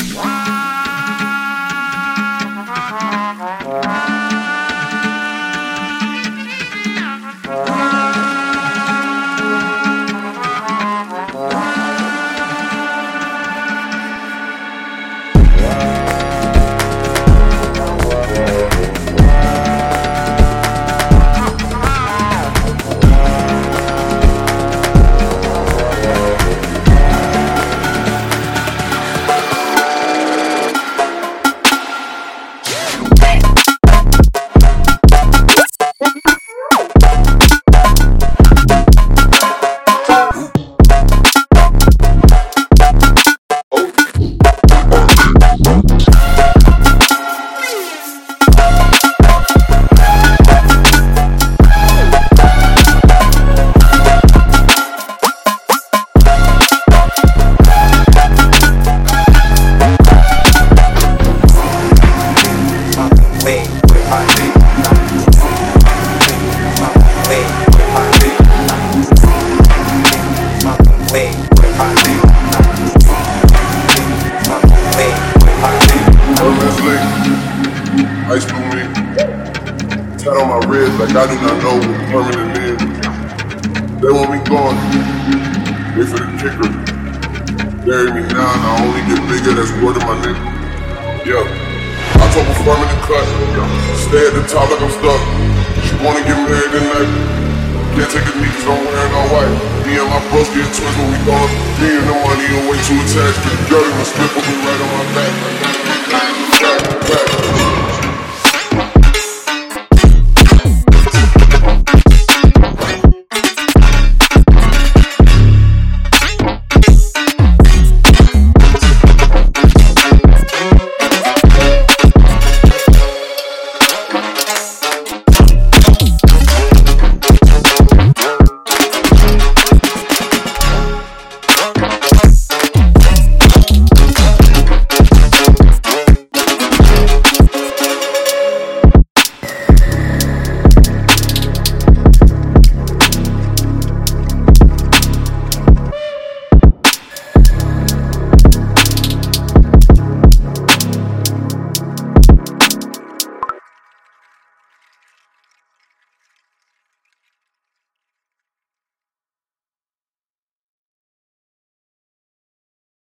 you Ice blue me. On my wrist like I do not know what permanent is. They want me gone. Wait for the. Bury me now and I only get bigger, that's word of my nigga. Yeah. I told a permanent cut. Stay at the top like I'm stuck. She wanna get married tonight. A knee cause I'm wearing all white. Me and my bros get twins when we gone. Me and the money are way too attached. Get dirty, my slip will be right on my back. back.